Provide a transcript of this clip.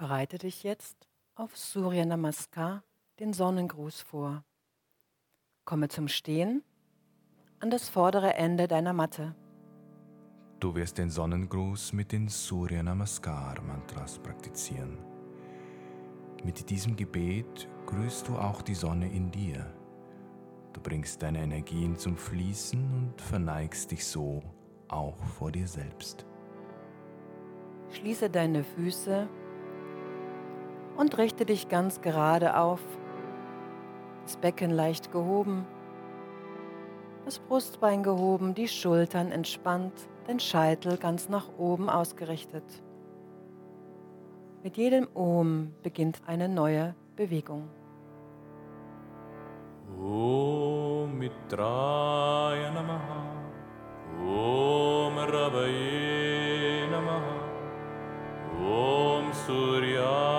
Bereite dich jetzt auf Surya Namaskar, den Sonnengruß, vor. Komme zum Stehen an das vordere Ende deiner Matte. Du wirst den Sonnengruß mit den Surya Namaskar Mantras praktizieren. Mit diesem Gebet grüßt du auch die Sonne in dir. Du bringst deine Energien zum Fließen und verneigst dich so auch vor dir selbst. Schließe deine Füße und richte dich ganz gerade auf. Das Becken leicht gehoben, das Brustbein gehoben, die Schultern entspannt, den Scheitel ganz nach oben ausgerichtet. Mit jedem Ohm beginnt eine neue Bewegung. Om Mitraya Namaha Om Rabaye Namaha Om Surya